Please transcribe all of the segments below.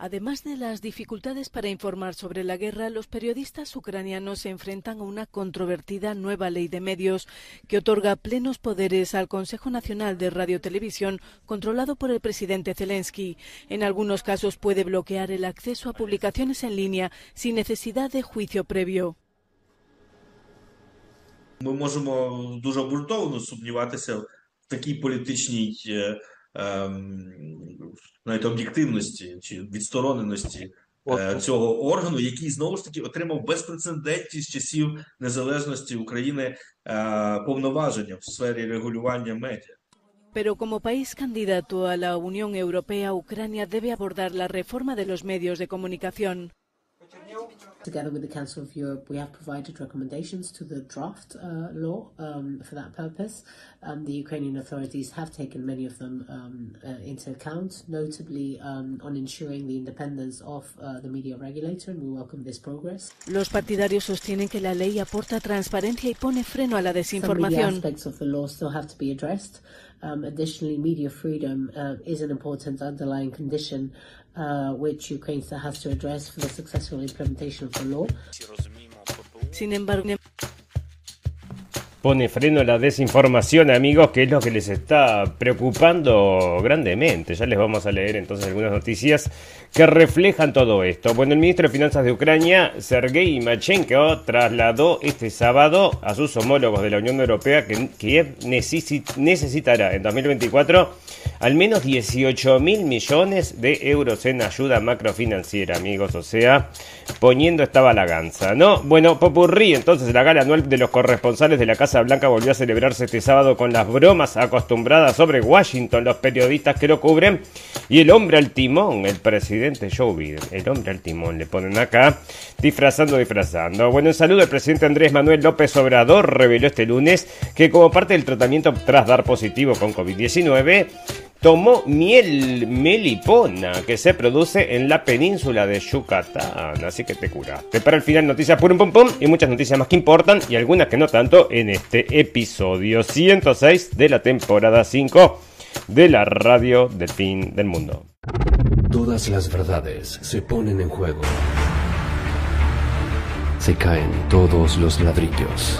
Además de las dificultades para informar sobre la guerra, los periodistas ucranianos se enfrentan a una controvertida nueva ley de medios que otorga plenos poderes al Consejo Nacional de Radio-Televisión, controlado por el presidente Zelensky. En algunos casos puede bloquear el acceso a publicaciones en línea sin necesidad de juicio previo. Ми можемо дуже обґрунтовано сумніватися в такій політичній Навіть об'єктивності чи відстороненості цього органу, який знову ж таки отримав безпрецедентні з часів незалежності України повноваження в сфері регулювання медіа. Pero como país candidato a la Unión Europea, Ucrania debe abordar la reforma de los medios de comunicación. Together with the Council of Europe, we have provided recommendations to the draft uh, law um, for that purpose. Um, the Ukrainian authorities have taken many of them um, uh, into account, notably um, on ensuring the independence of uh, the media regulator, and we welcome this progress. Los partidarios sostienen que la ley aporta transparencia y pone freno a la desinformación. Some aspects of the law still have to be addressed. Um, additionally, media freedom uh, is an important underlying condition uh, which Ukraine still has to address for the successful implementation of the law. Sin embargo, pone freno a la desinformación, amigos, que es lo que les está preocupando grandemente. Ya les vamos a leer entonces algunas noticias que reflejan todo esto. Bueno, el ministro de Finanzas de Ucrania, Sergei Machenko, trasladó este sábado a sus homólogos de la Unión Europea que Kiev necesitará en 2024 al menos 18 mil millones de euros en ayuda macrofinanciera, amigos. O sea, poniendo esta balaganza, ¿no? Bueno, Popurrí, entonces la gala anual de los corresponsales de la Casa Blanca volvió a celebrarse este sábado con las bromas acostumbradas sobre Washington, los periodistas que lo cubren, y el hombre al timón, el presidente Joe Biden. El hombre al timón le ponen acá, disfrazando, disfrazando. Bueno, en salud, el presidente Andrés Manuel López Obrador reveló este lunes que como parte del tratamiento tras dar positivo con COVID-19, tomó miel melipona que se produce en la península de Yucatán. Así que te curaste. Para el final, noticias pum pum pum y muchas noticias más que importan y algunas que no tanto en este episodio 106 de la temporada 5 de la radio del fin del mundo. Todas las verdades se ponen en juego. Se caen todos los ladrillos.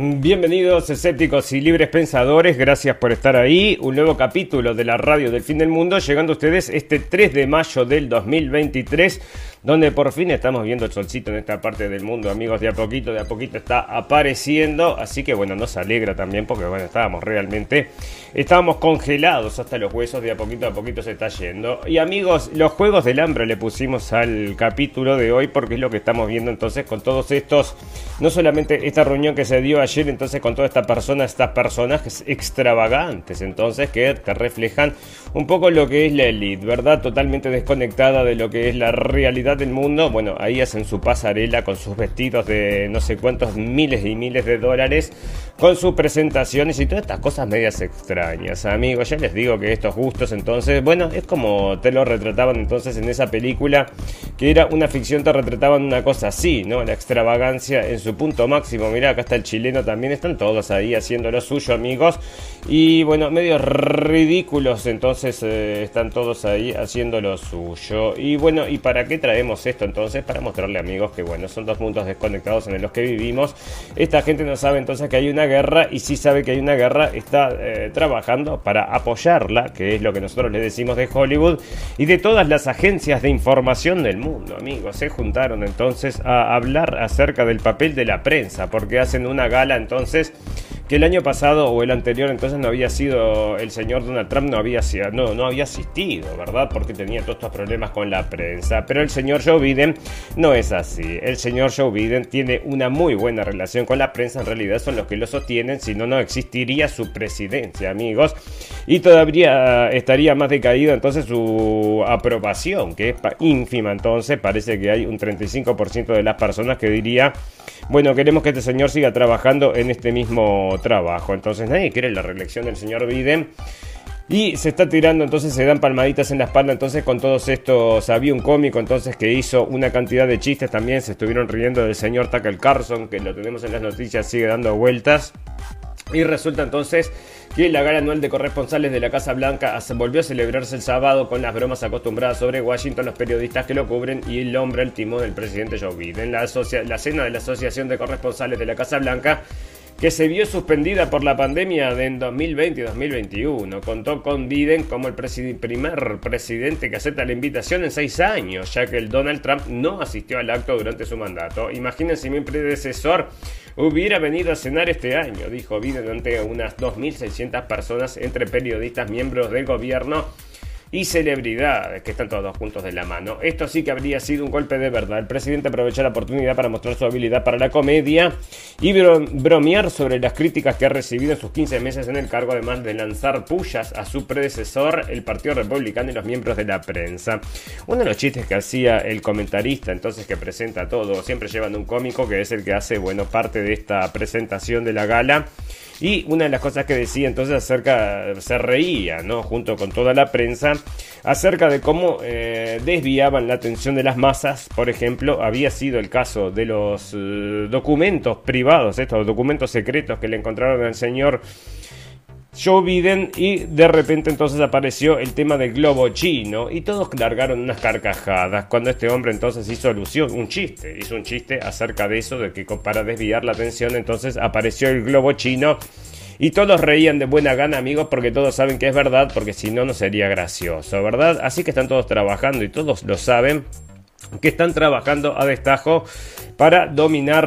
Bienvenidos escépticos y libres pensadores, gracias por estar ahí. Un nuevo capítulo de la radio del fin del mundo, llegando a ustedes este 3 de mayo del 2023 donde por fin estamos viendo el solcito en esta parte del mundo, amigos, de a poquito, de a poquito está apareciendo, así que bueno, nos alegra también porque bueno, estábamos realmente, estábamos congelados hasta los huesos, de a poquito a poquito se está yendo. Y amigos, los juegos del hambre le pusimos al capítulo de hoy porque es lo que estamos viendo entonces con todos estos, no solamente esta reunión que se dio ayer entonces con toda esta persona, estas personajes extravagantes entonces que te reflejan un poco lo que es la elite, ¿verdad? Totalmente desconectada de lo que es la realidad del mundo, bueno, ahí hacen su pasarela con sus vestidos de no sé cuántos miles y miles de dólares, con sus presentaciones y todas estas cosas medias extrañas, amigos. Ya les digo que estos gustos, entonces, bueno, es como te lo retrataban entonces en esa película, que era una ficción, te retrataban una cosa así, ¿no? La extravagancia en su punto máximo. Mira, acá está el chileno también, están todos ahí haciendo lo suyo, amigos. Y bueno, medio ridículos, entonces eh, están todos ahí haciendo lo suyo. Y bueno, ¿y para qué traer? esto entonces para mostrarle amigos que bueno, son dos mundos desconectados en los que vivimos. Esta gente no sabe entonces que hay una guerra y si sabe que hay una guerra está eh, trabajando para apoyarla, que es lo que nosotros le decimos de Hollywood y de todas las agencias de información del mundo, amigos. Se juntaron entonces a hablar acerca del papel de la prensa porque hacen una entonces que el año pasado o el anterior entonces no había sido el señor Donald Trump no había no, no había asistido, ¿verdad? Porque tenía todos estos problemas con la prensa. Pero el señor Joe Biden no es así. El señor Joe Biden tiene una muy buena relación con la prensa. En realidad son los que lo sostienen. Si no, no existiría su presidencia, amigos. Y todavía estaría más decaído entonces su aprobación, que es ínfima. Entonces parece que hay un 35% de las personas que diría bueno, queremos que este señor siga trabajando en este mismo trabajo. Entonces nadie quiere la reelección del señor Biden. Y se está tirando, entonces se dan palmaditas en la espalda. Entonces, con todos estos, había un cómico entonces que hizo una cantidad de chistes también. Se estuvieron riendo del señor Tucker Carlson, que lo tenemos en las noticias, sigue dando vueltas. Y resulta entonces que la gala anual de corresponsales de la Casa Blanca volvió a celebrarse el sábado con las bromas acostumbradas sobre Washington, los periodistas que lo cubren y el hombre al timón del presidente Joe Biden. La, la cena de la Asociación de Corresponsales de la Casa Blanca que se vio suspendida por la pandemia de en 2020 y 2021. Contó con Biden como el primer presidente que acepta la invitación en seis años, ya que el Donald Trump no asistió al acto durante su mandato. Imagínense mi predecesor hubiera venido a cenar este año, dijo Biden ante unas 2.600 personas entre periodistas, miembros del gobierno y celebridades que están todos juntos de la mano. Esto sí que habría sido un golpe de verdad. El presidente aprovechó la oportunidad para mostrar su habilidad para la comedia y bromear sobre las críticas que ha recibido en sus 15 meses en el cargo, además de lanzar pullas a su predecesor, el Partido Republicano y los miembros de la prensa. Uno de los chistes que hacía el comentarista, entonces que presenta todo, siempre llevando un cómico que es el que hace, bueno, parte de esta presentación de la gala y una de las cosas que decía entonces acerca, se reía, ¿no? Junto con toda la prensa, acerca de cómo eh, desviaban la atención de las masas. Por ejemplo, había sido el caso de los eh, documentos privados, estos documentos secretos que le encontraron al señor Joe Biden y de repente entonces apareció el tema del globo chino y todos largaron unas carcajadas cuando este hombre entonces hizo alusión, un chiste, hizo un chiste acerca de eso, de que para desviar la atención entonces apareció el globo chino y todos reían de buena gana amigos porque todos saben que es verdad porque si no no sería gracioso, ¿verdad? Así que están todos trabajando y todos lo saben que están trabajando a destajo para dominar,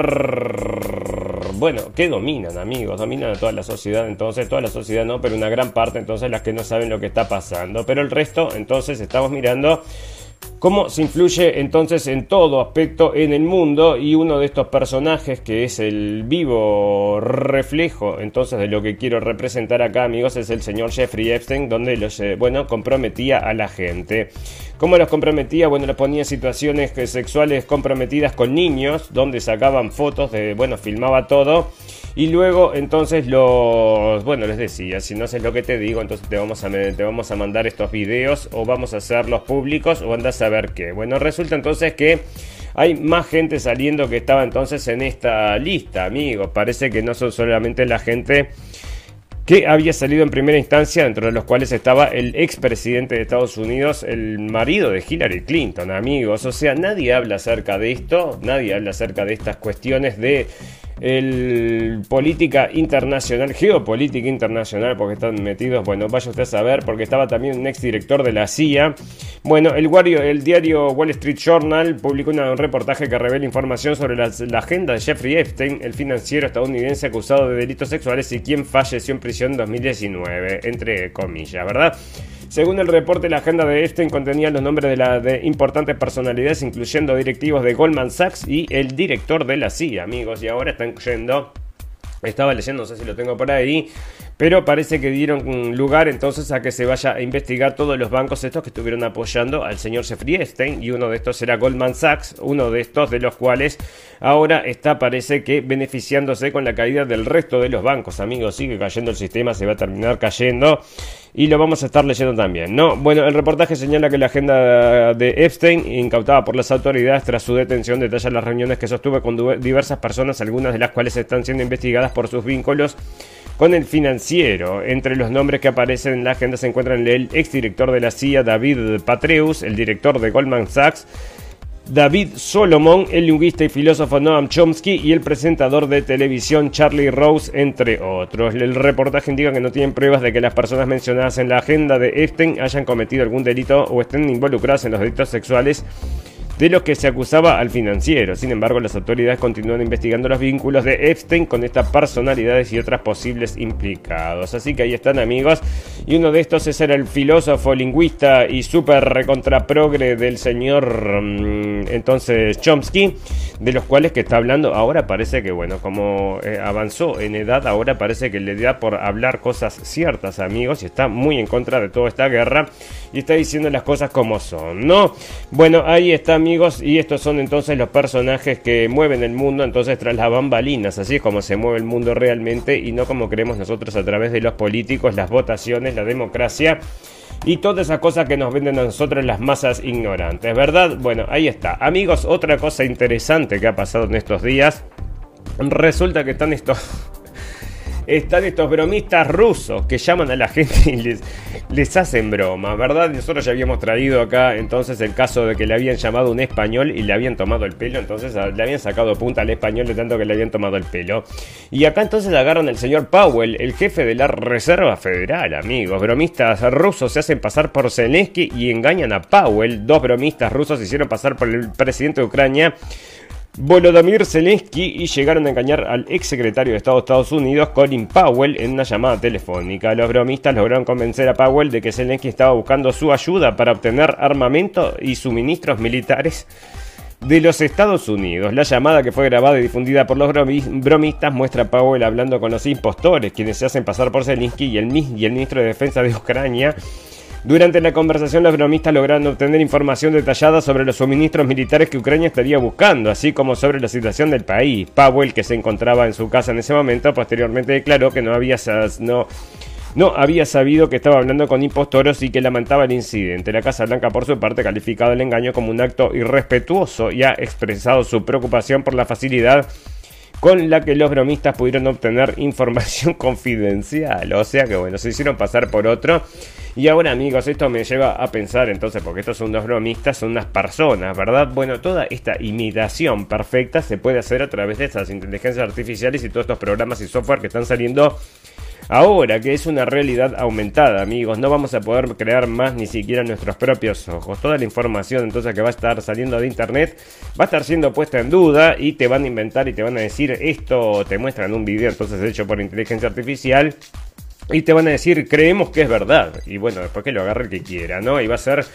bueno, que dominan amigos, dominan a toda la sociedad, entonces toda la sociedad no, pero una gran parte entonces las que no saben lo que está pasando, pero el resto entonces estamos mirando cómo se influye entonces en todo aspecto en el mundo y uno de estos personajes que es el vivo reflejo entonces de lo que quiero representar acá amigos es el señor Jeffrey Epstein donde los eh, bueno comprometía a la gente ¿Cómo los comprometía? Bueno, los ponía situaciones sexuales comprometidas con niños, donde sacaban fotos de, bueno, filmaba todo. Y luego entonces los, bueno, les decía, si no haces lo que te digo, entonces te vamos a, te vamos a mandar estos videos o vamos a hacerlos públicos o andas a ver qué. Bueno, resulta entonces que hay más gente saliendo que estaba entonces en esta lista, amigos. Parece que no son solamente la gente que había salido en primera instancia, dentro de los cuales estaba el expresidente de Estados Unidos, el marido de Hillary Clinton, amigos. O sea, nadie habla acerca de esto, nadie habla acerca de estas cuestiones de el política internacional, geopolítica internacional, porque están metidos, bueno, vaya usted a saber, porque estaba también un exdirector de la CIA. Bueno, el, el diario Wall Street Journal publicó un reportaje que revela información sobre la, agenda de Jeffrey Epstein, el financiero estadounidense acusado de delitos sexuales y quien falleció en prisión en 2019, entre comillas, ¿verdad? Según el reporte, la agenda de Epstein contenía los nombres de, la, de importantes personalidades, incluyendo directivos de Goldman Sachs y el director de la CIA, amigos. Y ahora están yendo estaba leyendo, no sé si lo tengo por ahí, pero parece que dieron lugar entonces a que se vaya a investigar todos los bancos estos que estuvieron apoyando al señor Jeffrey Epstein y uno de estos era Goldman Sachs, uno de estos de los cuales ahora está parece que beneficiándose con la caída del resto de los bancos, amigos, sigue cayendo el sistema, se va a terminar cayendo y lo vamos a estar leyendo también, ¿no? Bueno, el reportaje señala que la agenda de Epstein, incautada por las autoridades tras su detención, detalla las reuniones que sostuvo con diversas personas, algunas de las cuales están siendo investigadas por sus vínculos con el financiero. Entre los nombres que aparecen en la agenda se encuentran el exdirector de la CIA, David Patreus, el director de Goldman Sachs, David Solomon, el lingüista y filósofo Noam Chomsky y el presentador de televisión Charlie Rose, entre otros. El reportaje indica que no tienen pruebas de que las personas mencionadas en la agenda de Epstein hayan cometido algún delito o estén involucradas en los delitos sexuales de los que se acusaba al financiero. Sin embargo, las autoridades continúan investigando los vínculos de Epstein con estas personalidades y otras posibles implicados. Así que ahí están amigos. Y uno de estos es el filósofo, lingüista y súper recontraprogre del señor mm, entonces Chomsky, de los cuales que está hablando ahora parece que bueno, como eh, avanzó en edad, ahora parece que le da por hablar cosas ciertas amigos y está muy en contra de toda esta guerra y está diciendo las cosas como son, ¿no? Bueno, ahí está amigos y estos son entonces los personajes que mueven el mundo entonces tras las bambalinas, así es como se mueve el mundo realmente y no como creemos nosotros a través de los políticos, las votaciones, la democracia y todas esas cosas que nos venden a nosotros las masas ignorantes, ¿verdad? Bueno, ahí está. Amigos, otra cosa interesante que ha pasado en estos días. Resulta que están estos están estos bromistas rusos que llaman a la gente y les, les hacen broma, ¿verdad? Nosotros ya habíamos traído acá entonces el caso de que le habían llamado un español y le habían tomado el pelo, entonces le habían sacado punta al español de tanto que le habían tomado el pelo. Y acá entonces agarran al señor Powell, el jefe de la Reserva Federal, amigos. Bromistas rusos se hacen pasar por Zelensky y engañan a Powell. Dos bromistas rusos se hicieron pasar por el presidente de Ucrania Volodymyr Zelensky y llegaron a engañar al ex secretario de Estado de Estados Unidos, Colin Powell, en una llamada telefónica. Los bromistas lograron convencer a Powell de que Zelensky estaba buscando su ayuda para obtener armamento y suministros militares de los Estados Unidos. La llamada que fue grabada y difundida por los bromistas muestra a Powell hablando con los impostores, quienes se hacen pasar por Zelensky y el, y el ministro de Defensa de Ucrania durante la conversación, los bromistas lograron obtener información detallada sobre los suministros militares que Ucrania estaría buscando, así como sobre la situación del país. Powell, que se encontraba en su casa en ese momento, posteriormente declaró que no había, no, había sabido que estaba hablando con impostoros y que lamentaba el incidente. La Casa Blanca, por su parte, ha calificado el engaño como un acto irrespetuoso y ha expresado su preocupación por la facilidad con la que los bromistas pudieron obtener información confidencial. O sea que bueno, se hicieron pasar por otro y ahora amigos, esto me lleva a pensar entonces, porque estos son unos bromistas, son unas personas, ¿verdad? Bueno, toda esta imitación perfecta se puede hacer a través de estas inteligencias artificiales y todos estos programas y software que están saliendo Ahora que es una realidad aumentada, amigos, no vamos a poder crear más ni siquiera nuestros propios ojos. Toda la información entonces que va a estar saliendo de internet va a estar siendo puesta en duda y te van a inventar y te van a decir esto, te muestran un video entonces hecho por inteligencia artificial y te van a decir, creemos que es verdad. Y bueno, después que lo agarre el que quiera, ¿no? Y va a ser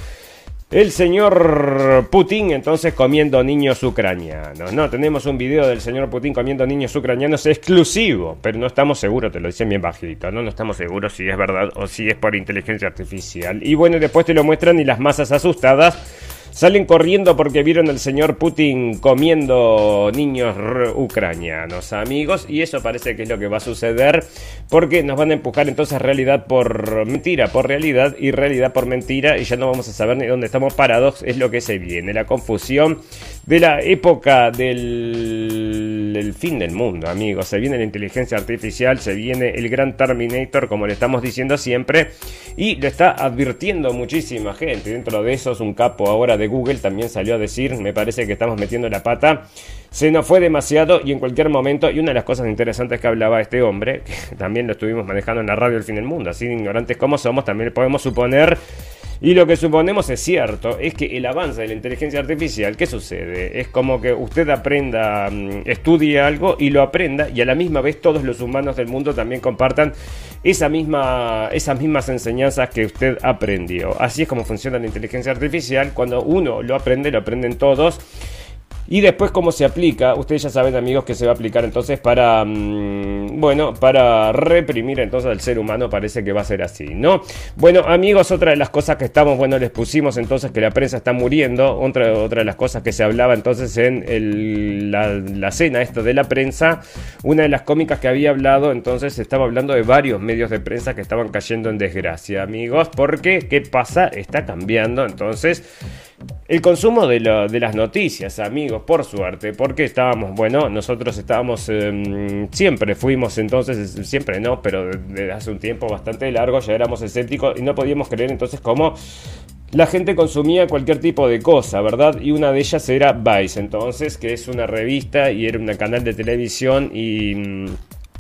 el señor Putin entonces comiendo niños ucranianos. No, tenemos un video del señor Putin comiendo niños ucranianos exclusivo, pero no estamos seguros, te lo dicen bien bajito, ¿no? No estamos seguros si es verdad o si es por inteligencia artificial. Y bueno, después te lo muestran y las masas asustadas Salen corriendo porque vieron al señor Putin comiendo niños ucranianos, amigos. Y eso parece que es lo que va a suceder porque nos van a empujar entonces realidad por mentira, por realidad y realidad por mentira. Y ya no vamos a saber ni dónde estamos parados. Es lo que se viene. La confusión de la época del, fin del mundo, amigos. Se viene la inteligencia artificial, se viene el gran Terminator, como le estamos diciendo siempre. Y lo está advirtiendo muchísima gente. Dentro de eso es un capo ahora de Google también salió a decir, me parece que estamos metiendo la pata, se nos fue demasiado y en cualquier momento, y una de las cosas interesantes que hablaba este hombre, que también lo estuvimos manejando en la radio El Fin del Mundo, así ignorantes como somos, también podemos suponer y lo que suponemos es cierto, es que el avance de la inteligencia artificial, ¿qué sucede? Es como que usted aprenda, mm, estudie algo y lo aprenda y a la misma vez todos los humanos del mundo también compartan esa misma, esas mismas enseñanzas que usted aprendió. Así es como funciona la inteligencia artificial, cuando uno lo aprende, lo aprenden todos y después cómo se aplica, ustedes ya saben amigos que se va a aplicar entonces para, mm, bueno, para reprimir entonces al ser humano, parece que va a ser así, ¿no? Bueno amigos, otra de las cosas que estamos, bueno, les pusimos entonces que la prensa está muriendo, otra, otra de las cosas que se hablaba entonces en la, la cena esto de la prensa, una de las cómicas que había hablado, entonces estaba hablando de varios medios de prensa que estaban cayendo en desgracia, amigos, porque ¿qué pasa? Está cambiando, entonces el consumo de, las noticias, amigos, por suerte, porque estábamos, bueno, nosotros estábamos, em, siempre fuimos entonces, siempre no, pero desde hace un tiempo bastante largo ya éramos escépticos y no podíamos creer entonces cómo la gente consumía cualquier tipo de cosa, ¿verdad? Y una de ellas era Vice, entonces, que es una revista y era un canal de televisión y...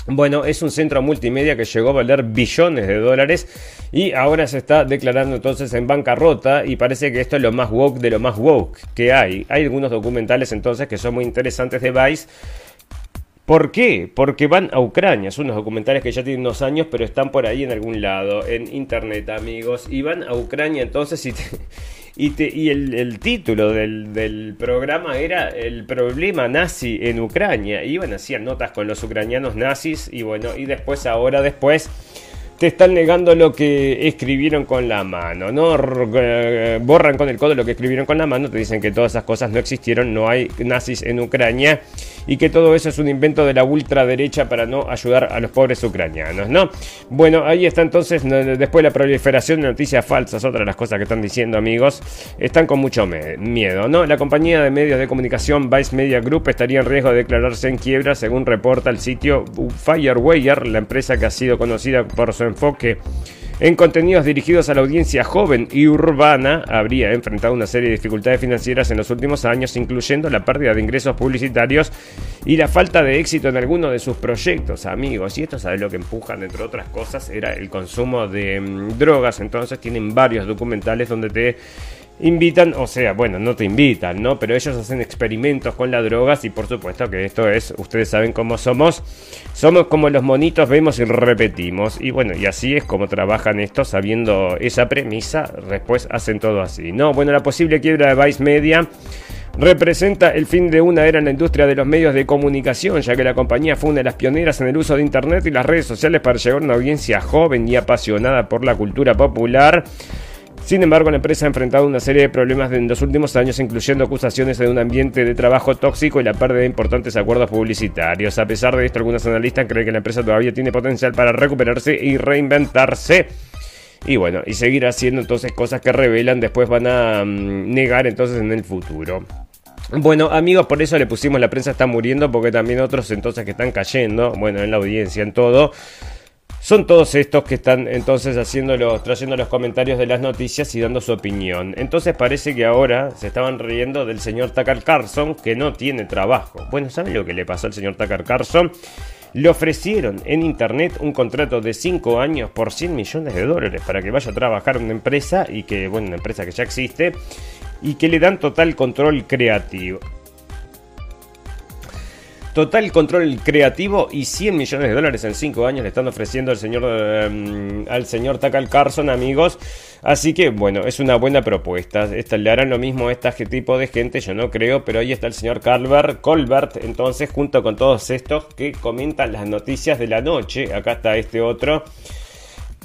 Bueno, es un centro multimedia que llegó a valer billones de dólares y ahora se está declarando entonces en bancarrota y parece que esto es lo más woke de lo más woke que hay. Hay algunos documentales entonces que son muy interesantes de Vice. ¿Por qué? Porque van a Ucrania. Son unos documentales que ya tienen unos años, pero están por ahí en algún lado, en internet, amigos. Y van a Ucrania entonces y, y, el, título del, programa era El problema nazi en Ucrania. Iban, hacían notas con los ucranianos nazis y bueno, y después, ahora después, te están negando lo que escribieron con la mano, ¿no? Eh, borran con el codo lo que escribieron con la mano, te dicen que todas esas cosas no existieron, no hay nazis en Ucrania y que todo eso es un invento de la ultraderecha para no ayudar a los pobres ucranianos, ¿no? Bueno, ahí está entonces, después la proliferación de noticias falsas, otra de las cosas que están diciendo amigos, están con mucho miedo, ¿no? La compañía de medios de comunicación Vice Media Group estaría en riesgo de declararse en quiebra, según reporta el sitio Firewire, la empresa que ha sido conocida por su enfoque en contenidos dirigidos a la audiencia joven y urbana, habría enfrentado una serie de dificultades financieras en los últimos años, incluyendo la pérdida de ingresos publicitarios y la falta de éxito en alguno de sus proyectos, amigos. Y esto, ¿sabes lo que empujan, entre otras cosas? Era el consumo de mm, drogas. Entonces tienen varios documentales donde te invitan, o sea, bueno, no te invitan, ¿no? Pero ellos hacen experimentos con las drogas y por supuesto que esto es, ustedes saben cómo somos, somos como los monitos, vemos y repetimos. Y bueno, y así es como trabajan estos, sabiendo esa premisa, después hacen todo así, ¿no? Bueno, la posible quiebra de Vice Media representa el fin de una era en la industria de los medios de comunicación, ya que la compañía fue una de las pioneras en el uso de Internet y las redes sociales para llegar a una audiencia joven y apasionada por la cultura popular. Sin embargo, la empresa ha enfrentado una serie de problemas en los últimos años, incluyendo acusaciones de un ambiente de trabajo tóxico y la pérdida de importantes acuerdos publicitarios. A pesar de esto, algunos analistas creen que la empresa todavía tiene potencial para recuperarse y reinventarse. Y bueno, y seguir haciendo entonces cosas que revelan, después van a mm, negar entonces en el futuro. Bueno, amigos, por eso le pusimos la prensa está muriendo, porque también otros entonces que están cayendo, bueno, en la audiencia, en todo. Son todos estos que están entonces haciendo trayendo los comentarios de las noticias y dando su opinión. Entonces parece que ahora se estaban riendo del señor Tucker Carlson que no tiene trabajo. Bueno, ¿saben lo que le pasó al señor Tucker Carlson? Le ofrecieron en internet un contrato de 5 años por 100 millones de dólares para que vaya a trabajar en una empresa y que, bueno, una empresa que ya existe y que le dan total control creativo. Total control creativo y 100 millones de dólares en 5 años le están ofreciendo al señor, em, al señor Takal Carson, amigos. Así que, bueno, es una buena propuesta. Esta, le harán lo mismo a este tipo de gente, yo no creo, pero ahí está el señor Calvert, Colbert, entonces, junto con todos estos que comentan las noticias de la noche. Acá está este otro.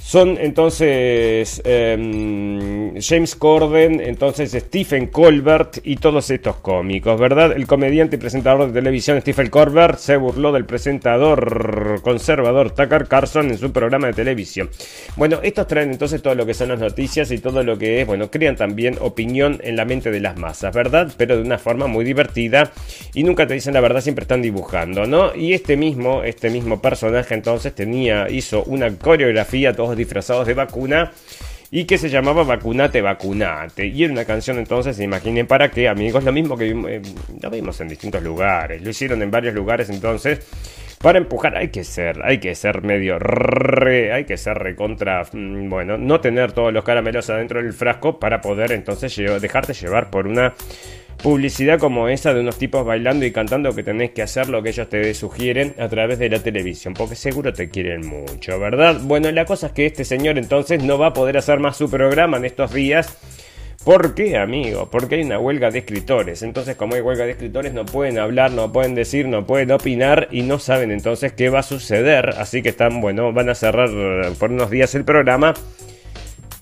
Son entonces em, James Corden, entonces Stephen Colbert y todos estos cómicos, ¿verdad? El comediante y presentador de televisión Stephen Colbert se burló del presentador conservador Tucker Carlson en su programa de televisión. Bueno, estos traen entonces todo lo que son las noticias y todo lo que es, bueno, crean también opinión en la mente de las masas, ¿verdad? Pero de una forma muy divertida y nunca te dicen la verdad, siempre están dibujando, ¿no? Y este mismo, este mismo personaje entonces tenía, hizo una coreografía, todos disfrazados de vacuna y que se llamaba Vacunate, Vacunate. Y era una canción entonces, imaginen para qué, amigos, lo mismo que eh, lo vimos en distintos lugares, lo hicieron en varios lugares entonces. Para empujar hay que ser, hay que ser medio re, hay que ser recontra, mm, bueno, no tener todos los caramelos adentro del frasco para poder entonces dejarte llevar por una publicidad como esa de unos tipos bailando y cantando que tenés que hacer lo que ellos te sugieren a través de la televisión, porque seguro te quieren mucho, ¿verdad? Bueno, la cosa es que este señor entonces no va a poder hacer más su programa en estos días. ¿Por qué, amigo? Porque hay una huelga de escritores. Entonces, como hay huelga de escritores, no pueden hablar, no pueden decir, no pueden opinar y no saben entonces qué va a suceder. Así que están, bueno, van a cerrar por unos días el programa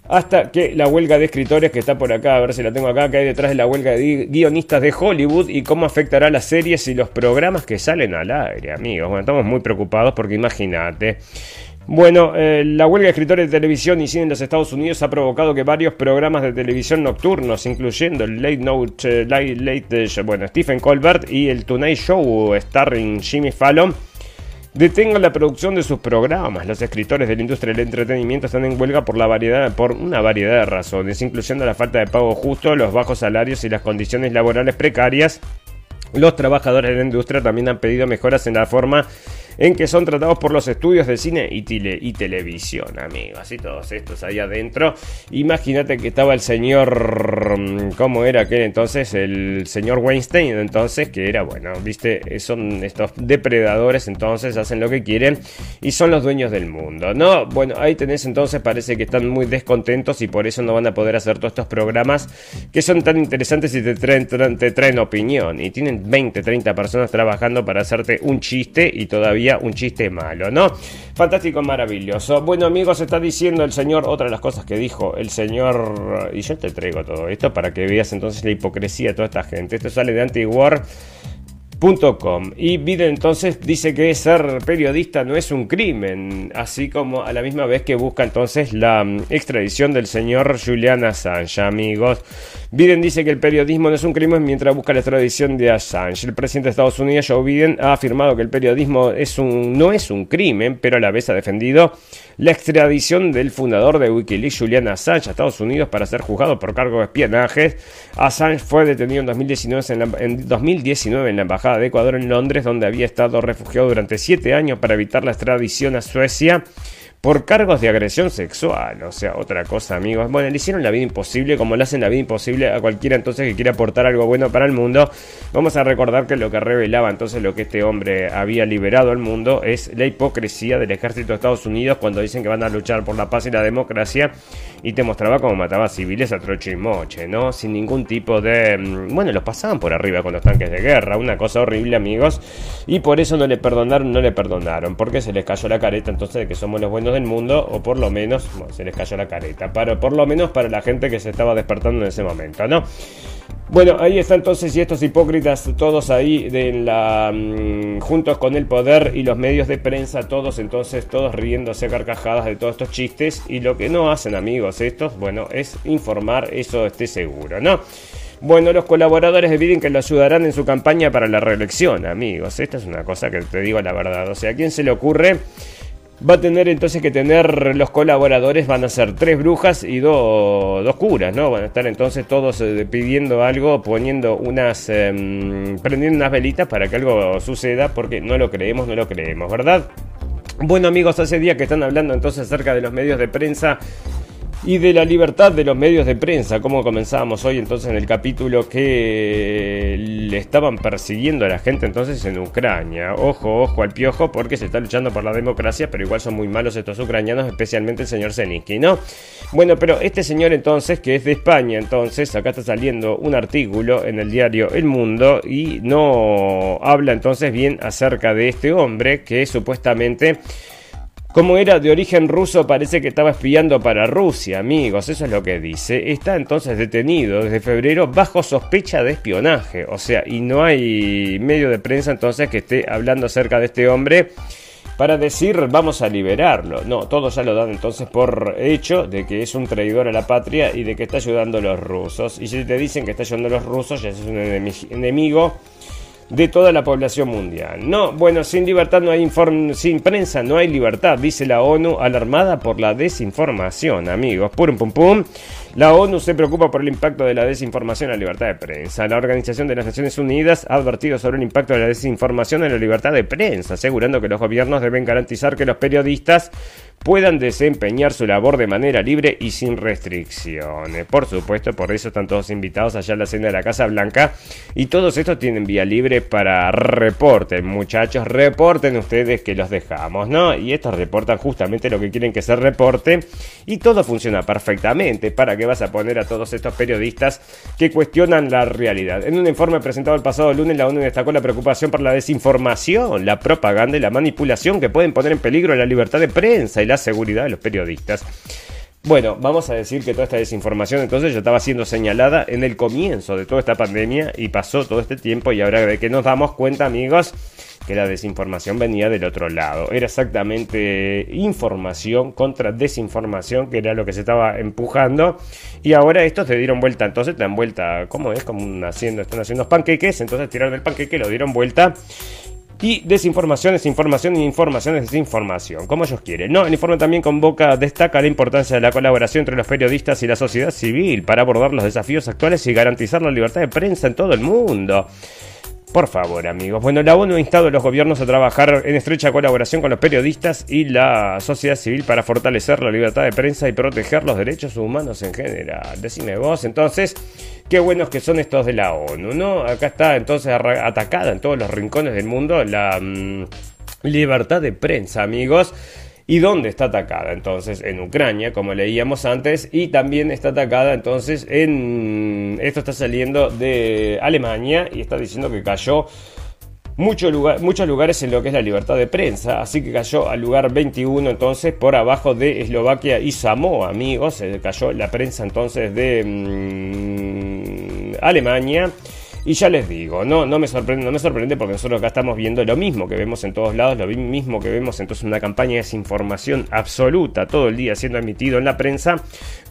hasta que la huelga de escritores que está por acá, a ver si la tengo acá, que hay detrás de la huelga de guionistas de Hollywood y cómo afectará las series y los programas que salen al aire, amigos. Bueno, estamos muy preocupados porque imagínate. Bueno, eh, la huelga de escritores de televisión y cine en los Estados Unidos ha provocado que varios programas de televisión nocturnos, incluyendo el Late Note, eh, eh, bueno, Stephen Colbert y el Tonight Show starring Jimmy Fallon, detengan la producción de sus programas. Los escritores de la industria del entretenimiento están en huelga por, la variedad, por una variedad de razones, incluyendo la falta de pago justo, los bajos salarios y las condiciones laborales precarias. Los trabajadores de la industria también han pedido mejoras en la forma en que son tratados por los estudios de cine y, y televisión, amigos, y todos estos ahí adentro. Imagínate que estaba el señor, mm, ¿cómo era aquel entonces? El señor Weinstein, entonces, que era, bueno, viste, son estos depredadores, entonces hacen lo que quieren y son los dueños del mundo, ¿no? Bueno, ahí tenés entonces, parece que están muy descontentos y por eso no van a poder hacer todos estos programas que son tan interesantes y te traen, te traen opinión. Y tienen 20, 30 personas trabajando para hacerte un chiste y todavía un chiste malo, ¿no? Fantástico, maravilloso. Bueno, amigos, está diciendo el señor, otra de las cosas que dijo el señor, y yo te traigo todo esto para que veas entonces la hipocresía de toda esta gente. Esto sale de Anti-War y Biden entonces dice que ser periodista no es un crimen, así como a la misma vez que busca entonces la mm, extradición del señor Julian Assange, amigos. Biden dice que el periodismo no es un crimen mientras busca la extradición de Assange. El presidente de Estados Unidos, Joe Biden, ha afirmado que el periodismo es un, no es un crimen, pero a la vez ha defendido la extradición del fundador de Wikileaks, Julian Assange, a Estados Unidos para ser juzgado por cargo de espionaje. Assange fue detenido en 2019 en, la, en 2019 en la Embajada de Ecuador en Londres, donde había estado refugiado durante siete años para evitar la extradición a Suecia por cargos de agresión sexual. O sea, otra cosa, amigos. Bueno, le hicieron la vida imposible, como le hacen la vida imposible a cualquiera entonces que quiera aportar algo bueno para el mundo. Vamos a recordar que lo que revelaba entonces lo que este hombre había liberado al mundo es la hipocresía del ejército de Estados Unidos cuando dicen que van a luchar por la paz y la democracia y te mostraba cómo mataba civiles a troche y moche, ¿no? Sin ningún tipo de... Mm, bueno, los pasaban por arriba con los tanques de guerra, una cosa horrible, amigos. Y por eso no le perdonaron, no le perdonaron, porque se les cayó la careta entonces de que somos los buenos del mundo, o por lo menos se les cayó la careta, para, por lo menos para la gente que se estaba despertando en ese momento, ¿no? Bueno, ahí está entonces y estos hipócritas todos ahí de la mm, juntos con el poder y los medios de prensa, todos entonces todos riéndose a carcajadas de todos estos chistes y lo que no hacen amigos estos, bueno, es informar, eso esté seguro, ¿no? Bueno, los colaboradores de Biden que lo ayudarán en su campaña para la reelección, amigos. Esta es una cosa que te digo la verdad. O sea, ¿a quién se le ocurre Va a tener entonces que tener los colaboradores, van a ser tres brujas y dos curas, ¿no? Van a estar entonces todos eh, pidiendo algo, poniendo unas, em, prendiendo unas velitas para que algo suceda, porque no lo creemos, no lo creemos, ¿verdad? Bueno amigos, hace días que están hablando entonces acerca de los medios de prensa y de la libertad de los medios de prensa, como comenzábamos hoy entonces en el capítulo que le estaban persiguiendo a la gente entonces en Ucrania. Ojo, ojo al piojo porque se está luchando por la democracia, pero igual son muy malos estos ucranianos, especialmente el señor Zelensky, ¿no? Bueno, pero este señor entonces, que es de España, entonces acá está saliendo un artículo en el diario El Mundo y no habla entonces bien acerca de este hombre que supuestamente como era de origen ruso, parece que estaba espiando para Rusia, amigos, eso es lo que dice. Está entonces detenido desde febrero bajo sospecha de espionaje. O sea, y no hay medio de prensa entonces que esté hablando acerca de este hombre para decir vamos a liberarlo. No, todos ya lo dan entonces por hecho de que es un traidor a la patria y de que está ayudando a los rusos. Y si te dicen que está ayudando a los rusos, ya es un enemigo de toda la población mundial. No, bueno, sin libertad no hay inform sin prensa no hay libertad, dice la ONU alarmada por la desinformación, amigos. Pum pum pum. La ONU se preocupa por el impacto de la desinformación en la libertad de prensa. La Organización de las Naciones Unidas ha advertido sobre el impacto de la desinformación en la libertad de prensa, asegurando que los gobiernos deben garantizar que los periodistas puedan desempeñar su labor de manera libre y sin restricciones. Por supuesto, por eso están todos invitados allá a la cena de la Casa Blanca y todos estos tienen vía libre para reporten, muchachos, reporten ustedes que los dejamos, ¿no? Y estos reportan justamente lo que quieren que se reporte y todo funciona perfectamente. ¿Para que vas a poner a todos estos periodistas que cuestionan la realidad? En un informe presentado el pasado lunes, la ONU destacó la preocupación por la desinformación, la propaganda y la manipulación que pueden poner en peligro la libertad de prensa y la seguridad de los periodistas. Bueno, vamos a decir que toda esta desinformación entonces ya estaba siendo señalada en el comienzo de toda esta pandemia y pasó todo este tiempo y ahora de que nos damos cuenta amigos que la desinformación venía del otro lado. Era exactamente información contra desinformación que era lo que se estaba empujando y ahora estos te dieron vuelta, entonces te dan vuelta, ¿cómo es? Como haciendo, están haciendo panqueques, entonces tiraron el panqueque, lo dieron vuelta y desinformación es información y información es desinformación, como ellos quieren. No, el informe también convoca, destaca la importancia de la colaboración entre los periodistas y la sociedad civil para abordar los desafíos actuales y garantizar la libertad de prensa en todo el mundo. Por favor, amigos. Bueno, la ONU ha instado a los gobiernos a trabajar en estrecha colaboración con los periodistas y la sociedad civil para fortalecer la libertad de prensa y proteger los derechos humanos en general. Decime vos, entonces, qué buenos que son estos de la ONU, ¿no? Acá está entonces atacada en todos los rincones del mundo la mm, libertad de prensa, amigos. ¿Y dónde está atacada? Entonces, en Ucrania, como leíamos antes, y también está atacada entonces en... Esto está saliendo de Alemania y está diciendo que cayó muchos lugares en lo que es la libertad de prensa, así que cayó al lugar 21 entonces por abajo de Eslovaquia y Samoa, amigos, se cayó la prensa entonces de mm, Alemania. Y ya les digo, no, no me sorprende, no me sorprende porque nosotros acá estamos viendo lo mismo que vemos en todos lados, lo mismo que vemos entonces una campaña de desinformación absoluta todo el día siendo emitido en la prensa,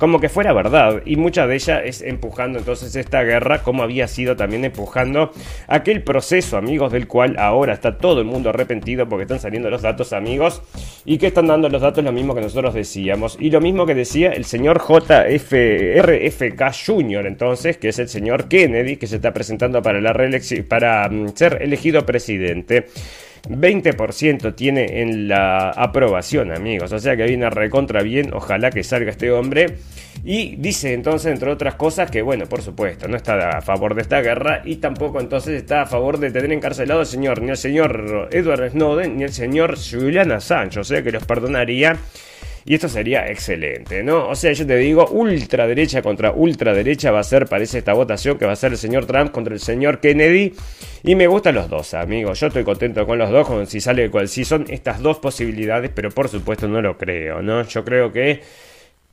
como que fuera verdad. Y mucha de ella es empujando entonces esta guerra, como había sido también empujando aquel proceso, amigos, del cual ahora está todo el mundo arrepentido porque están saliendo los datos, amigos, y que están dando los datos lo mismo que nosotros decíamos. Y lo mismo que decía el señor JF, RFK Jr., entonces, que es el señor Kennedy, que se está presentando para, la para mm, ser elegido presidente. 20% tiene en la aprobación, amigos. O sea que viene recontra bien. Ojalá que salga este hombre. Y dice entonces, entre otras cosas, que bueno, por supuesto, no está a favor de esta guerra y tampoco entonces está a favor de tener encarcelado al señor, ni al señor Edward Snowden, ni al señor Julian Assange. O sea que los perdonaría y esto sería excelente, ¿no? O sea, yo te digo, ultraderecha contra ultraderecha va a ser, parece esta votación que va a ser el señor Trump contra el señor Kennedy. Y me gustan los dos, amigos. Yo estoy contento con los dos, si sale cual si son estas dos posibilidades, pero por supuesto no lo creo, ¿no? Yo creo que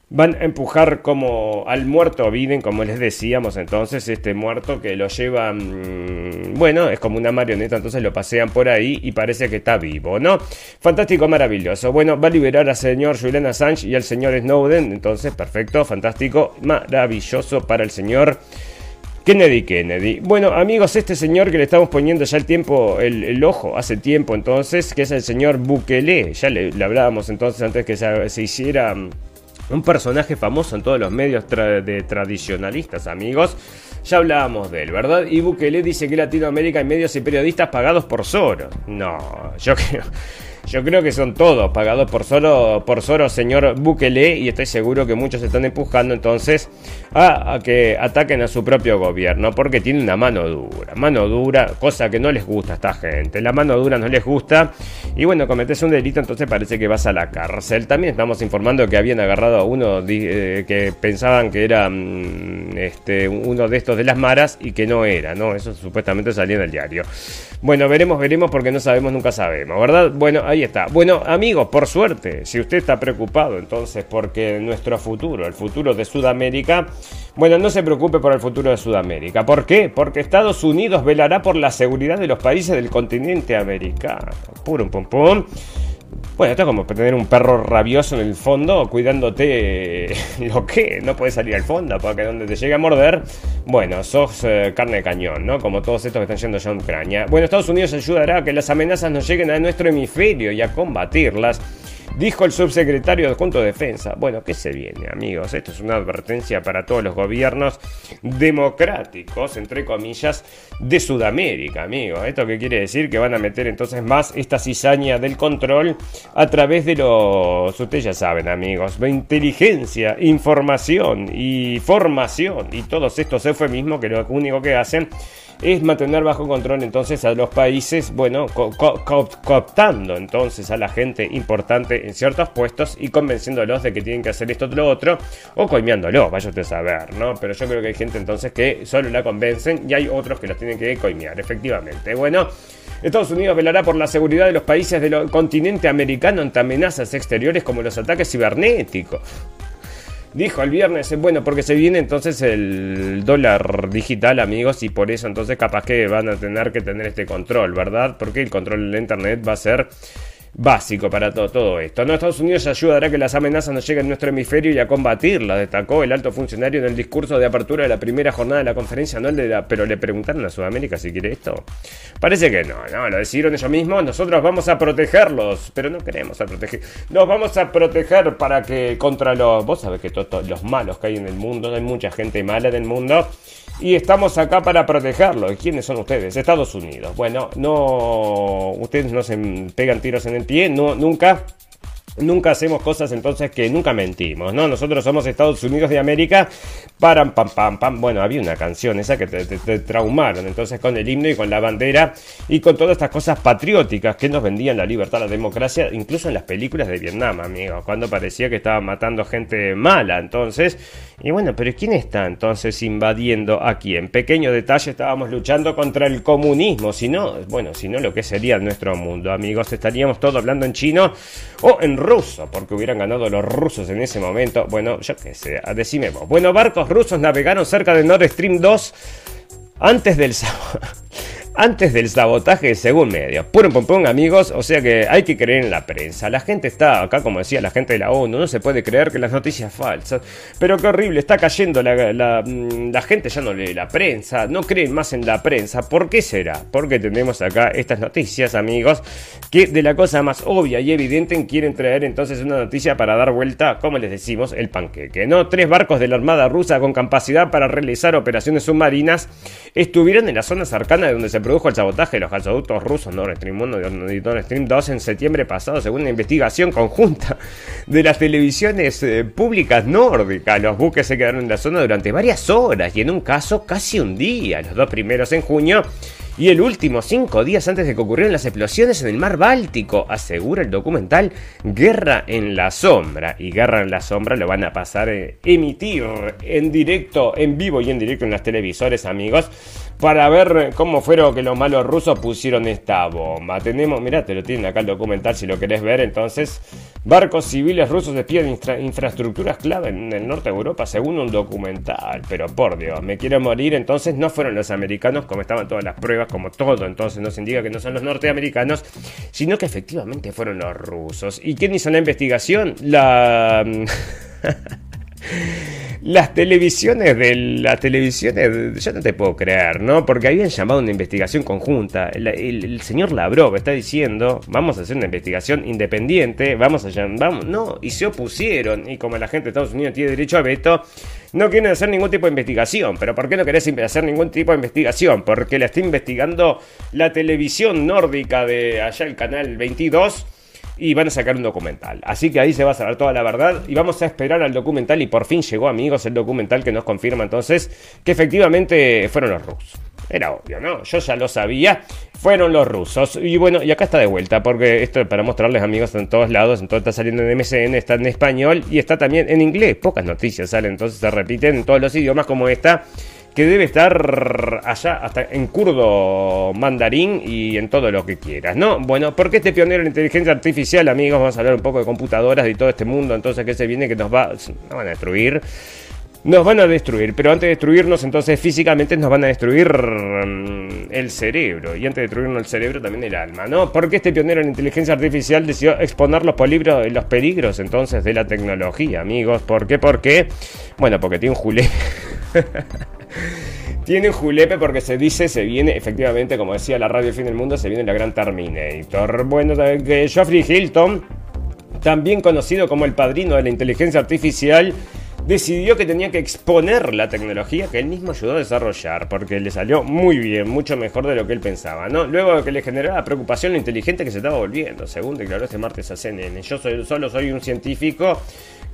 Van a empujar como al muerto Biden, como les decíamos entonces, este muerto que lo llevan, bueno, es como una marioneta, entonces lo pasean por ahí y parece que está vivo, ¿no? Fantástico, maravilloso. Bueno, va a liberar al señor Julian Assange y al señor Snowden, entonces perfecto, fantástico, maravilloso para el señor Kennedy Kennedy. Bueno, amigos, este señor que le estamos poniendo ya el tiempo, el, ojo, hace tiempo entonces, que es el señor Bukele, ya le, hablábamos entonces antes que se hiciera un personaje famoso en todos los medios de tradicionalistas, amigos. Ya hablábamos de él, ¿verdad? Y Bukele dice que Latinoamérica hay medios y periodistas pagados por Soros. No, yo creo... Yo creo que son todos pagados por solo por solo señor Bukele y estoy seguro que muchos están empujando entonces a, que ataquen a su propio gobierno porque tiene una mano dura, mano dura, cosa que no les gusta a esta gente. La mano dura no les gusta y bueno, cometes un delito entonces parece que vas a la cárcel. También estamos informando que habían agarrado a uno eh, que pensaban que era mm, este, uno de estos de las maras y que no era, ¿no? Eso supuestamente salía en el diario. Bueno, veremos, veremos porque no sabemos, nunca sabemos, ¿verdad? Bueno, ahí está. Bueno, amigos, por suerte, si usted está preocupado entonces porque nuestro futuro, el futuro de Sudamérica, bueno, no se preocupe por el futuro de Sudamérica. ¿Por qué? Porque Estados Unidos velará por la seguridad de los países del continente americano. Pum, pum, pum. Bueno, esto es como tener un perro rabioso en el fondo cuidándote lo que no puedes salir al fondo porque donde te llegue a morder, bueno, sos eh, carne de cañón, ¿no? Como todos estos que están yendo ya a Ucrania. Bueno, Estados Unidos ayudará a que las amenazas no lleguen a nuestro hemisferio y a combatirlas Dijo el subsecretario de Junto de Defensa. Bueno, ¿qué se viene, amigos? Esto es una advertencia para todos los gobiernos democráticos, entre comillas, de Sudamérica, amigos. ¿Esto qué quiere decir? Que van a meter entonces más esta cizaña del control a través de los, ustedes ya saben, amigos, de inteligencia, información y formación y todos estos eufemismos que lo único que hacen es mantener bajo control entonces a los países, bueno, cooptando entonces a la gente importante en ciertos puestos y convenciéndolos de que tienen que hacer esto o lo otro, o coimeándolo, vaya usted a saber, ¿no? Pero yo creo que hay gente entonces que solo la convencen y hay otros que los tienen que coimear, efectivamente. Bueno. Estados Unidos velará por la seguridad de los países del continente americano ante amenazas exteriores como los ataques cibernéticos dijo el viernes, bueno, porque se viene entonces el dólar digital, amigos, y por eso entonces capaz que van a tener que tener este control, ¿verdad? Porque el control de Internet va a ser básico para todo, todo esto. ¿no? Estados Unidos ayudará a que las amenazas no lleguen a nuestro hemisferio y a combatirlas, destacó el alto funcionario en el discurso de apertura de la primera jornada de la conferencia anual de la... Pero le preguntaron a Sudamérica si quiere esto. Parece que no, no, lo decidieron ellos mismos, nosotros vamos a protegerlos, pero no queremos a proteger. Nos vamos a proteger para que contra los... Vos sabés que todos los malos que hay en el mundo, hay mucha gente mala en el mundo y estamos acá para protegerlo. ¿Y quiénes son ustedes? Estados Unidos. Bueno, no, ustedes no se pegan tiros en el pie, no, nunca nunca hacemos cosas entonces que nunca mentimos, ¿no? Nosotros somos Estados Unidos de América, param, pam, pam, pam. Bueno, había una canción esa que te, traumaron, entonces con el himno y con la bandera y con todas estas cosas patrióticas que nos vendían la libertad, la democracia, incluso en las películas de Vietnam, amigos, cuando parecía que estaban matando gente mala, entonces. Y bueno, pero ¿quién está entonces invadiendo aquí? En pequeño detalle estábamos luchando contra el comunismo, si no, bueno, si no lo que sería nuestro mundo, amigos, estaríamos todos hablando en chino o en ruso, porque hubieran ganado los rusos en ese momento. Bueno, yo qué sé, decime vos. Bueno, barcos rusos navegaron cerca de Nord Stream 2 antes del sábado antes del sabotaje según medios. Puro pum, amigos, o sea que hay que creer en la prensa. La gente está acá, como decía la gente de la ONU, no se puede creer que las noticias falsas. Pero qué horrible, está cayendo la, mm, la, gente, ya no lee la prensa, no creen más en la prensa. ¿Por qué será? Porque tenemos acá estas noticias, amigos, que de la cosa más obvia y evidente quieren traer entonces una noticia para dar vuelta, como les decimos, el panqueque. ¿no? Tres barcos de la Armada rusa con capacidad para realizar operaciones submarinas estuvieron en la zona cercana de donde se produjo el sabotaje de los gasoductos rusos Nord Stream 1 y Nord Stream 2 en septiembre pasado, según una investigación conjunta de las televisiones eh, públicas nórdicas. Los buques se quedaron en la zona durante varias horas y en un caso casi un día. Los dos primeros en junio y el último cinco días antes de que ocurrieran las explosiones en el mar Báltico, asegura el documental Guerra en la Sombra. Y Guerra en la Sombra lo van a pasar a emitir en directo, en vivo y en directo en las televisores, amigos para ver cómo fueron que los malos rusos pusieron esta bomba. Tenemos, mirá, te lo tienen acá el documental si lo querés ver. Entonces, barcos civiles rusos despiden infraestructuras clave en el norte de Europa, según un documental. Pero por Dios, me quiero morir. Entonces, no fueron los americanos, como estaban todas las pruebas, como todo. Entonces, nos indica que no son los norteamericanos, sino que efectivamente fueron los rusos. ¿Y quién hizo la investigación? La. las televisiones de las televisiones, yo no te puedo creer, ¿no? Porque habían llamado una investigación conjunta. El, señor Lavrov está diciendo, vamos a hacer una investigación independiente, vamos a llamar, no, y se opusieron. Y como la gente de Estados Unidos tiene derecho a veto, no quieren hacer ningún tipo de investigación. ¿Pero por qué no querés hacer ningún tipo de investigación? Porque la está investigando la televisión nórdica de allá, el canal 22 y van a sacar un documental. Así que ahí se va a saber toda la verdad y vamos a esperar al documental y por fin llegó amigos el documental que nos confirma entonces que efectivamente fueron los rusos. Era obvio, ¿no? Yo ya lo sabía. Fueron los rusos. Y bueno, y acá está de vuelta, porque esto es para mostrarles amigos en todos lados. Entonces está saliendo en MSN, está en español y está también en inglés. Pocas noticias salen, entonces se repiten en todos los idiomas como esta que debe estar allá hasta en kurdo, mandarín y en todo lo que quieras, ¿no? Bueno, porque este pionero en inteligencia artificial, amigos, vamos a hablar un poco de computadoras y todo este mundo, entonces que se viene que nos va, nos van a destruir. Nos van a destruir, pero antes de destruirnos, entonces físicamente nos van a destruir mm, el cerebro. Y antes de destruirnos el cerebro, también el alma, ¿no? Porque este pionero en inteligencia artificial decidió exponer los, polibros, los peligros entonces de la tecnología, amigos. ¿Por qué? ¿Por qué? Bueno, porque tiene un julé. Tiene un julepe porque se dice, se viene, efectivamente, como decía la radio Fin del Mundo, se viene la gran Terminator. Bueno, que Geoffrey Hilton, también conocido como el padrino de la inteligencia artificial, decidió que tenía que exponer la tecnología que él mismo ayudó a desarrollar, porque le salió muy bien, mucho mejor de lo que él pensaba, ¿no? Luego que le generaba preocupación lo inteligente que se estaba volviendo, según declaró este martes a CNN. Yo soy, solo soy un científico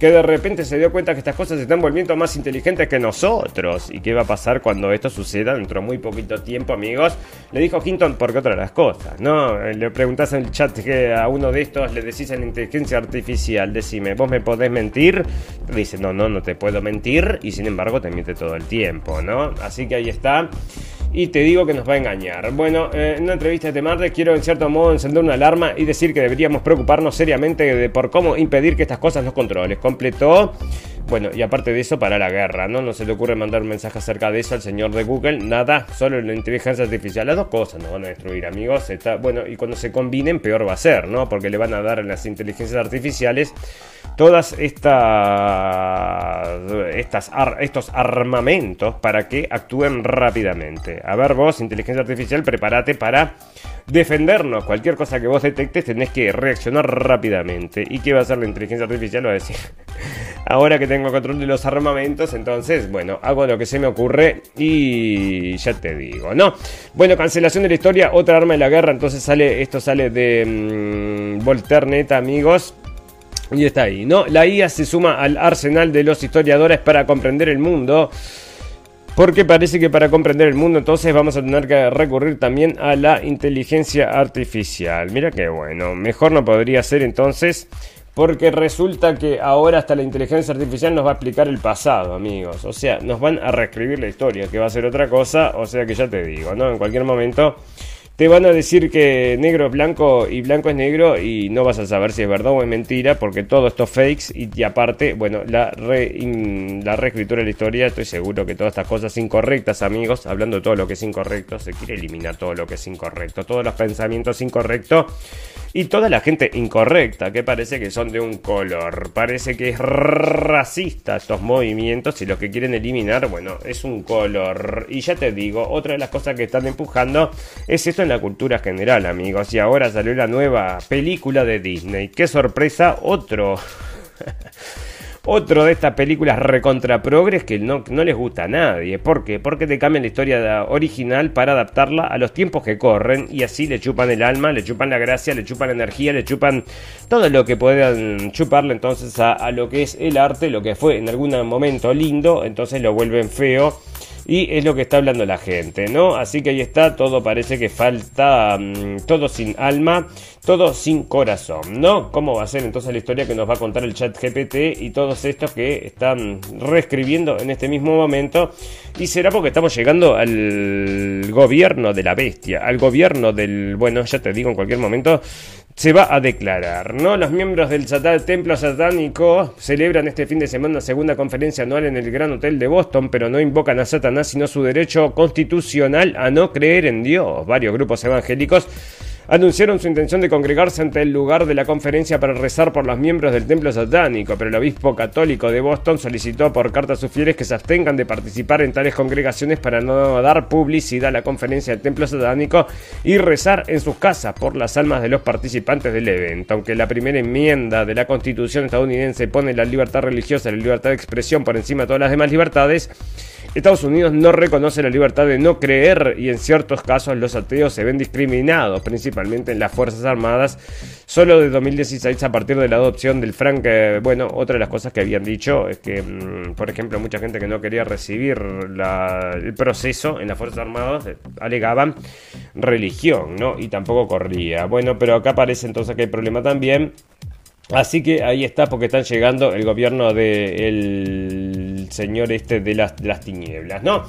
que de repente se dio cuenta que estas cosas se están volviendo más inteligentes que nosotros. ¿Y qué va a pasar cuando esto suceda dentro de muy poquito tiempo, amigos? Le dijo Hinton, porque otra de las cosas, ¿no? Le preguntás en el chat que a uno de estos le decís en inteligencia artificial, decime, ¿vos me podés mentir? dice, no, no, no te puedo mentir, y sin embargo te miente todo el tiempo, ¿no? Así que ahí está y te digo que nos va a engañar. Bueno, eh, en una entrevista de este martes quiero en cierto modo encender una alarma y decir que deberíamos preocuparnos seriamente de por cómo impedir que estas cosas nos controles. Completó. Bueno, y aparte de eso, para la guerra, ¿no? No se le ocurre mandar un mensaje acerca de eso al señor de Google. Nada, solo la inteligencia artificial. Las dos cosas nos van a destruir, amigos. Bueno, y cuando se combinen, peor va a ser, ¿no? Porque le van a dar a las inteligencias artificiales todas estas, estas estos armamentos para que actúen rápidamente. A ver vos, inteligencia artificial, prepárate para defendernos. Cualquier cosa que vos detectes tenés que reaccionar rápidamente. ¿Y qué va a hacer la inteligencia artificial? Va a decir, ahora que tengo control de los armamentos, entonces, bueno, hago lo que se me ocurre y ya te digo, ¿no? Bueno, cancelación de la historia, otra arma de la guerra, entonces sale, esto sale de mmm, Volternet, amigos. Y está ahí, ¿no? La IA se suma al arsenal de los historiadores para comprender el mundo. Porque parece que para comprender el mundo entonces vamos a tener que recurrir también a la inteligencia artificial. Mira qué bueno, mejor no podría ser entonces porque resulta que ahora hasta la inteligencia artificial nos va a explicar el pasado, amigos. O sea, nos van a reescribir la historia, que va a ser otra cosa. O sea que ya te digo, ¿no? En cualquier momento te van a decir que negro es blanco y blanco es negro y no vas a saber si es verdad o es mentira porque todo esto fakes y, aparte, bueno, la, la reescritura de la historia, estoy seguro que todas estas cosas incorrectas, amigos, hablando de todo lo que es incorrecto, se quiere eliminar todo lo que es incorrecto, todos los pensamientos incorrectos y toda la gente incorrecta, que parece que son de un color, parece que es racista estos movimientos y lo que quieren eliminar, bueno, es un color. Y ya te digo, otra de las cosas que están empujando es esto en la cultura general, amigos. Y ahora salió la nueva película de Disney. ¡Qué sorpresa! Otro. Otro de estas películas recontra progres que no, no, les gusta a nadie. ¿Por qué? Porque te cambian la historia original para adaptarla a los tiempos que corren y así le chupan el alma, le chupan la gracia, le chupan la energía, le chupan todo lo que puedan chuparle entonces a, a lo que es el arte, lo que fue en algún momento lindo, entonces lo vuelven feo y es lo que está hablando la gente, ¿no? Así que ahí está, todo parece que falta, mm, todo sin alma, todo sin corazón, ¿no? ¿Cómo va a ser entonces la historia que nos va a contar el chat GPT y todos estos que están reescribiendo en este mismo momento? Y será porque estamos llegando al gobierno de la bestia, al gobierno del, bueno, ya te digo en cualquier momento, se va a declarar, ¿no? Los miembros del Templo Satánico celebran este fin de semana una segunda conferencia anual en el Gran Hotel de Boston, pero no invocan a Satanás, sino su derecho constitucional a no creer en Dios. Varios grupos evangélicos anunciaron su intención de congregarse ante el lugar de la conferencia para rezar por los miembros del templo satánico, pero el obispo católico de Boston solicitó por carta a sus fieles que se abstengan de participar en tales congregaciones para no dar publicidad a la conferencia del templo satánico y rezar en sus casas por las almas de los participantes del evento. Aunque la primera enmienda de la constitución estadounidense pone la libertad religiosa y la libertad de expresión por encima de todas las demás libertades, Estados Unidos no reconoce la libertad de no creer y en ciertos casos los ateos se ven discriminados, principalmente en las Fuerzas Armadas. Solo de 2016 a partir de la adopción del Frank, eh, bueno, otra de las cosas que habían dicho es que, mm, por ejemplo, mucha gente que no quería recibir el proceso en las Fuerzas Armadas eh, alegaban religión, ¿no? Y tampoco corría. Bueno, pero acá parece entonces que hay problema también. Así que ahí está porque están llegando el gobierno del señor este de las, tinieblas, ¿no?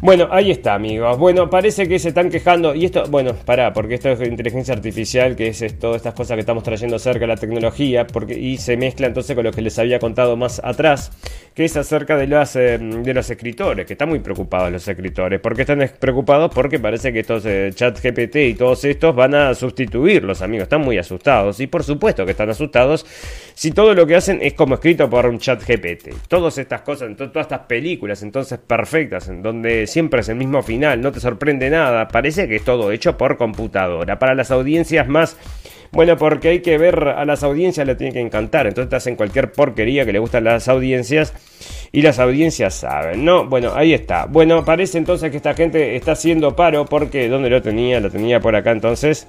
Bueno, ahí está, amigos. Bueno, parece que se están quejando. Y esto, bueno, pará, porque esto es inteligencia artificial, que es todas estas cosas que estamos trayendo cerca de la tecnología, porque, y se mezcla entonces con lo que les había contado más atrás, que es acerca de, las, eh, de los escritores, que están muy preocupados los escritores. ¿Por qué están preocupados? Porque parece que estos eh, chat GPT y todos estos van a sustituirlos, amigos. Están muy asustados. Y por supuesto que están asustados si todo lo que hacen es como escrito por un chat GPT. Todas estas cosas, todas estas películas entonces perfectas, en donde siempre es el mismo final, no te sorprende nada, parece que es todo hecho por computadora. Para las audiencias más... Bueno, porque hay que ver a las audiencias, le tiene que encantar. Entonces te hacen cualquier porquería que le gustan las audiencias y las audiencias saben, ¿no? Bueno, ahí está. Bueno, parece entonces que esta gente está haciendo paro porque, ¿dónde lo tenía? Lo tenía por acá entonces.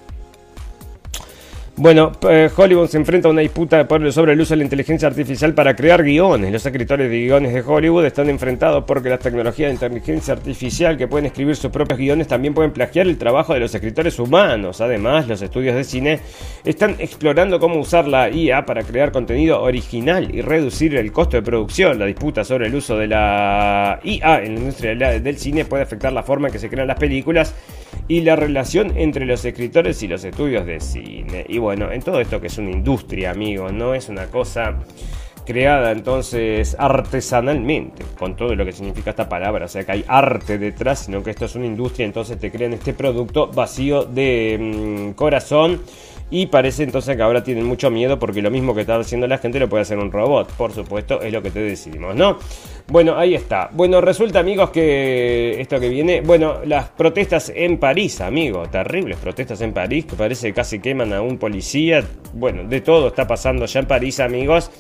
Bueno, eh, Hollywood se enfrenta a una disputa sobre el uso de la inteligencia artificial para crear guiones. Los escritores de guiones de Hollywood están enfrentados porque las tecnologías de inteligencia artificial que pueden escribir sus propios guiones también pueden plagiar el trabajo de los escritores humanos. Además, los estudios de cine están explorando cómo usar la IA para crear contenido original y reducir el costo de producción. La disputa sobre el uso de la IA en la industria del cine puede afectar la forma en que se crean las películas y la relación entre los escritores y los estudios de cine. Bueno, en todo esto que es una industria, amigos, no es una cosa creada entonces artesanalmente, con todo lo que significa esta palabra, o sea que hay arte detrás, sino que esto es una industria, entonces te crean este producto vacío de mm, corazón y parece entonces que ahora tienen mucho miedo porque lo mismo que está haciendo la gente lo puede hacer un robot. Por supuesto, es lo que te decidimos, ¿no? Bueno, ahí está. Bueno, resulta, amigos, que esto que viene. Bueno, las protestas en París, amigos. Terribles protestas en París, que parece que casi queman a un policía. Bueno, de todo está pasando ya en París, amigos.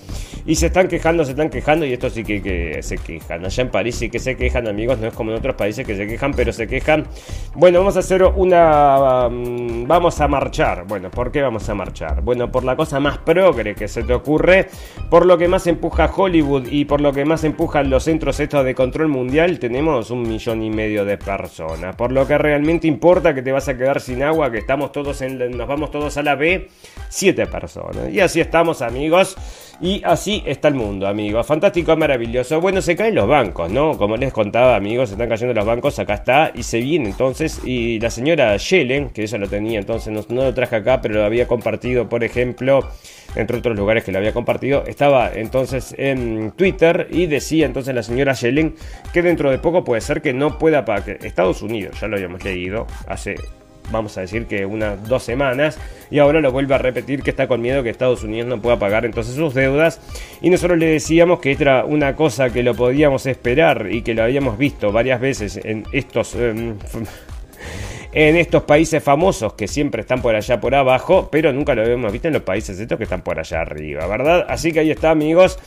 Y se están quejando, se están quejando. Y esto sí que, se quejan. Allá en París sí que se quejan, amigos. No es como en otros países que se quejan, pero se quejan. Bueno, vamos a hacer una. Um, vamos a marchar. Bueno, ¿por qué vamos a marchar? Bueno, por la cosa más progre que se te ocurre. Por lo que más empuja Hollywood y por lo que más empujan los los centros estos de control mundial tenemos un millón y medio de personas. Por lo que realmente importa que te vas a quedar sin agua, que estamos todos en, nos vamos todos a la B, siete personas. Y así estamos, amigos. Y así está el mundo, amigos. Fantástico, maravilloso. Bueno, se caen los bancos, ¿no? Como les contaba, amigos, se están cayendo los bancos. Acá está. Y se viene entonces. Y la señora Yellen, que ella lo tenía entonces, no, lo traje acá, pero lo había compartido, por ejemplo entre otros lugares que lo había compartido, estaba entonces en Twitter y decía entonces la señora Yellen que dentro de poco puede ser que no pueda pagar. Estados Unidos, ya lo habíamos leído hace vamos a decir que unas dos semanas, y ahora lo vuelve a repetir que está con miedo que Estados Unidos no pueda pagar entonces sus deudas, y nosotros le decíamos que era una cosa que lo podíamos esperar y que lo habíamos visto varias veces en estos... Em, en estos países famosos que siempre están por allá por abajo, pero nunca lo hemos visto en los países estos que están por allá arriba, ¿verdad? Así que ahí está, amigos.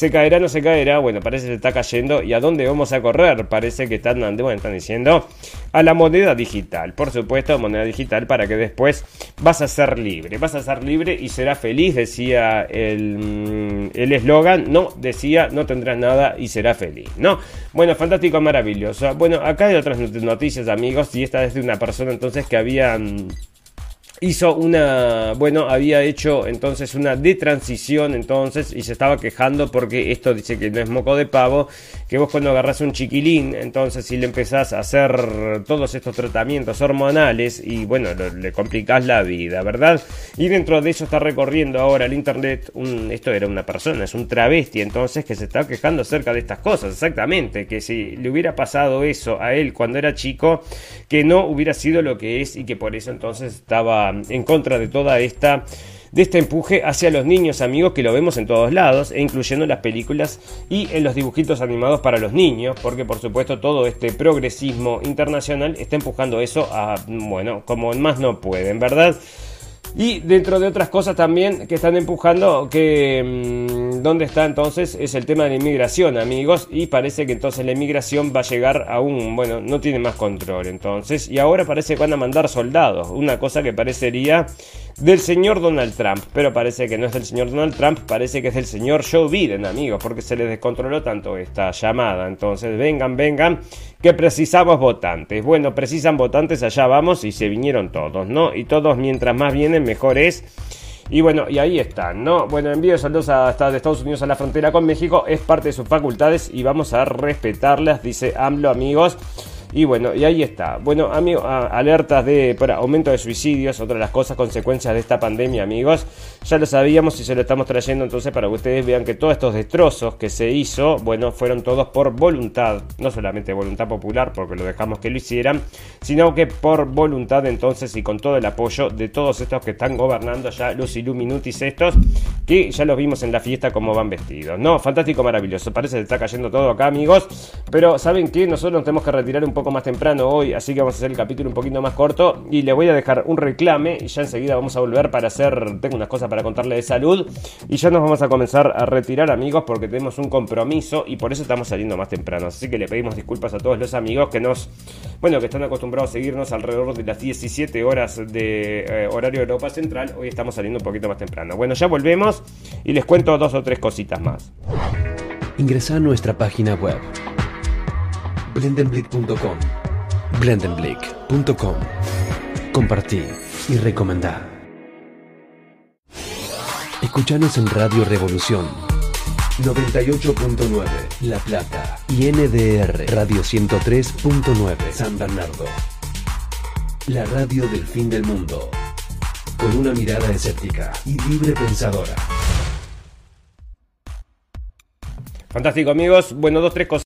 ¿Se caerá o no se caerá? Bueno, parece que se está cayendo. ¿Y a dónde vamos a correr? Parece que están, bueno, están diciendo a la moneda digital. Por supuesto, moneda digital para que después vas a ser libre. Vas a ser libre y serás feliz, decía el eslogan. no, decía no tendrás nada y serás feliz. No, bueno, fantástico, maravilloso. Bueno, acá hay otras noticias, amigos. Y esta es de una persona entonces que había hizo una, bueno, había hecho entonces una de transición entonces y se estaba quejando porque esto dice que no es moco de pavo, que vos cuando agarras un chiquilín, entonces si le empezás a hacer todos estos tratamientos hormonales y bueno, le complicás la vida, ¿verdad? Y dentro de eso está recorriendo ahora el internet, un, esto era una persona, es un travesti entonces que se está quejando acerca de estas cosas, exactamente, que si le hubiera pasado eso a él cuando era chico, que no hubiera sido lo que es y que por eso entonces estaba en contra de toda esta de este empuje hacia los niños amigos que lo vemos en todos lados, e incluyendo en las películas y en los dibujitos animados para los niños, porque por supuesto todo este progresismo internacional está empujando eso a, bueno, como más no pueden, ¿verdad? Y dentro de otras cosas también que están empujando, que mm, dónde está entonces es el tema de la inmigración, amigos, y parece que entonces la inmigración va a llegar a un, bueno, no tiene más control entonces, y ahora parece que van a mandar soldados, una cosa que parecería del señor Donald Trump, pero parece que no es del señor Donald Trump, parece que es del señor Joe Biden, amigos, porque se les descontroló tanto esta llamada, entonces vengan, vengan, que precisamos votantes, bueno, precisan votantes, allá vamos y se vinieron todos, ¿no? Y todos mientras más vienen mejor es. Y bueno, y ahí están, ¿no? Bueno, envío saludos hasta de Estados Unidos a la frontera con México, es parte de sus facultades y vamos a respetarlas, dice AMLO, amigos. Y bueno, y ahí está. Bueno, amigos, alertas de aumento de suicidios, otra de las cosas, consecuencias de esta pandemia, amigos. Ya lo sabíamos y se lo estamos trayendo entonces para que ustedes vean que todos estos destrozos que se hizo, bueno, fueron todos por voluntad, no solamente voluntad popular, porque lo dejamos que lo hicieran, sino que por voluntad entonces y con todo el apoyo de todos estos que están gobernando ya, los Illuminutis estos, que ya los vimos en la fiesta como van vestidos. No, fantástico, maravilloso. Parece que está cayendo todo acá, amigos. Pero ¿saben qué? Nosotros nos tenemos que retirar un poco poco más temprano hoy, así que vamos a hacer el capítulo un poquito más corto y le voy a dejar un reclame y ya enseguida vamos a volver para hacer, tengo unas cosas para contarle de salud y ya nos vamos a comenzar a retirar amigos porque tenemos un compromiso y por eso estamos saliendo más temprano, así que le pedimos disculpas a todos los amigos que nos, bueno, que están acostumbrados a seguirnos alrededor de las 17 horas de eh, horario Europa Central, hoy estamos saliendo un poquito más temprano. Bueno, ya volvemos y les cuento dos o tres cositas más. Ingresa a nuestra página web blendenblick.com. Blendenblick.com. Compartir y recomendar. Escuchanos en Radio Revolución 98.9 La Plata y NDR Radio 103.9 San Bernardo. La radio del fin del mundo. Con una mirada escéptica y libre pensadora. Fantástico amigos. Bueno, dos, tres cosas.